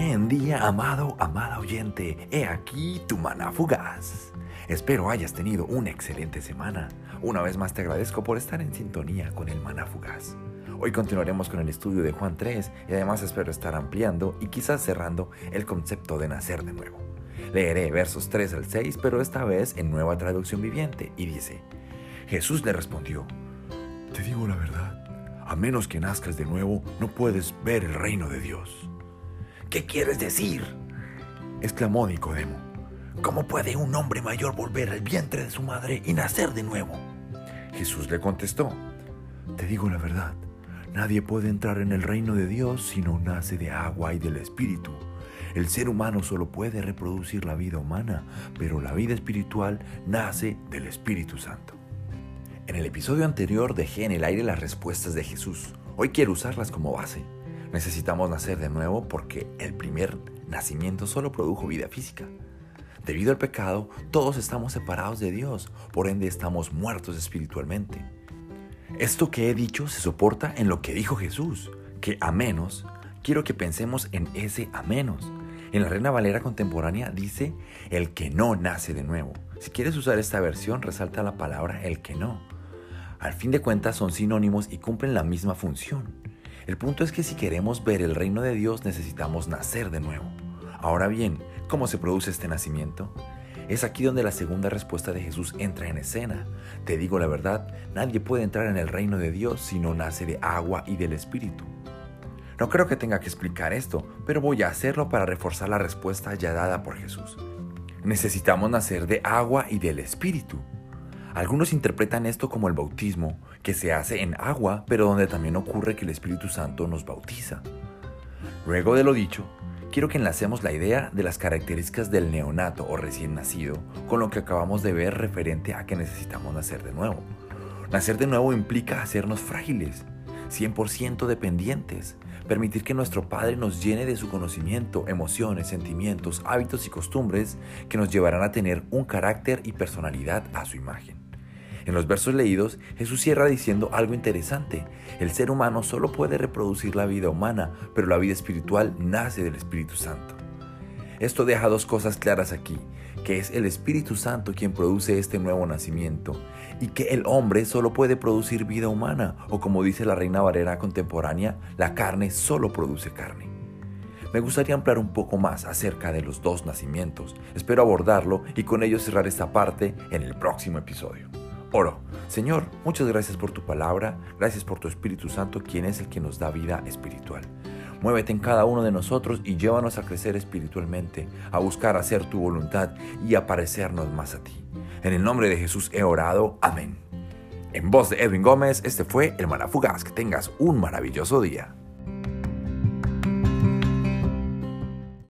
Buen día, amado, amada oyente. He aquí tu maná fugaz. Espero hayas tenido una excelente semana. Una vez más te agradezco por estar en sintonía con el maná fugaz. Hoy continuaremos con el estudio de Juan 3 y además espero estar ampliando y quizás cerrando el concepto de nacer de nuevo. Leeré versos 3 al 6, pero esta vez en nueva traducción viviente, y dice, Jesús le respondió, Te digo la verdad, a menos que nazcas de nuevo, no puedes ver el reino de Dios. ¿Qué quieres decir? exclamó Nicodemo. ¿Cómo puede un hombre mayor volver al vientre de su madre y nacer de nuevo? Jesús le contestó, Te digo la verdad, nadie puede entrar en el reino de Dios si no nace de agua y del Espíritu. El ser humano solo puede reproducir la vida humana, pero la vida espiritual nace del Espíritu Santo. En el episodio anterior dejé en el aire las respuestas de Jesús. Hoy quiero usarlas como base. Necesitamos nacer de nuevo porque el primer nacimiento solo produjo vida física. Debido al pecado, todos estamos separados de Dios, por ende estamos muertos espiritualmente. Esto que he dicho se soporta en lo que dijo Jesús, que a menos, quiero que pensemos en ese a menos. En la Reina Valera contemporánea dice el que no nace de nuevo. Si quieres usar esta versión, resalta la palabra el que no. Al fin de cuentas son sinónimos y cumplen la misma función. El punto es que si queremos ver el reino de Dios necesitamos nacer de nuevo. Ahora bien, ¿cómo se produce este nacimiento? Es aquí donde la segunda respuesta de Jesús entra en escena. Te digo la verdad, nadie puede entrar en el reino de Dios si no nace de agua y del Espíritu. No creo que tenga que explicar esto, pero voy a hacerlo para reforzar la respuesta ya dada por Jesús. Necesitamos nacer de agua y del Espíritu. Algunos interpretan esto como el bautismo, que se hace en agua, pero donde también ocurre que el Espíritu Santo nos bautiza. Luego de lo dicho, quiero que enlacemos la idea de las características del neonato o recién nacido con lo que acabamos de ver referente a que necesitamos nacer de nuevo. Nacer de nuevo implica hacernos frágiles, 100% dependientes, permitir que nuestro Padre nos llene de su conocimiento, emociones, sentimientos, hábitos y costumbres que nos llevarán a tener un carácter y personalidad a su imagen. En los versos leídos, Jesús cierra diciendo algo interesante. El ser humano solo puede reproducir la vida humana, pero la vida espiritual nace del Espíritu Santo. Esto deja dos cosas claras aquí, que es el Espíritu Santo quien produce este nuevo nacimiento y que el hombre solo puede producir vida humana, o como dice la Reina Valera contemporánea, la carne solo produce carne. Me gustaría ampliar un poco más acerca de los dos nacimientos. Espero abordarlo y con ello cerrar esta parte en el próximo episodio. Oro. Señor, muchas gracias por tu palabra, gracias por tu Espíritu Santo, quien es el que nos da vida espiritual. Muévete en cada uno de nosotros y llévanos a crecer espiritualmente, a buscar hacer tu voluntad y a parecernos más a ti. En el nombre de Jesús he orado. Amén. En voz de Edwin Gómez, este fue el Manafugaz. Que tengas un maravilloso día.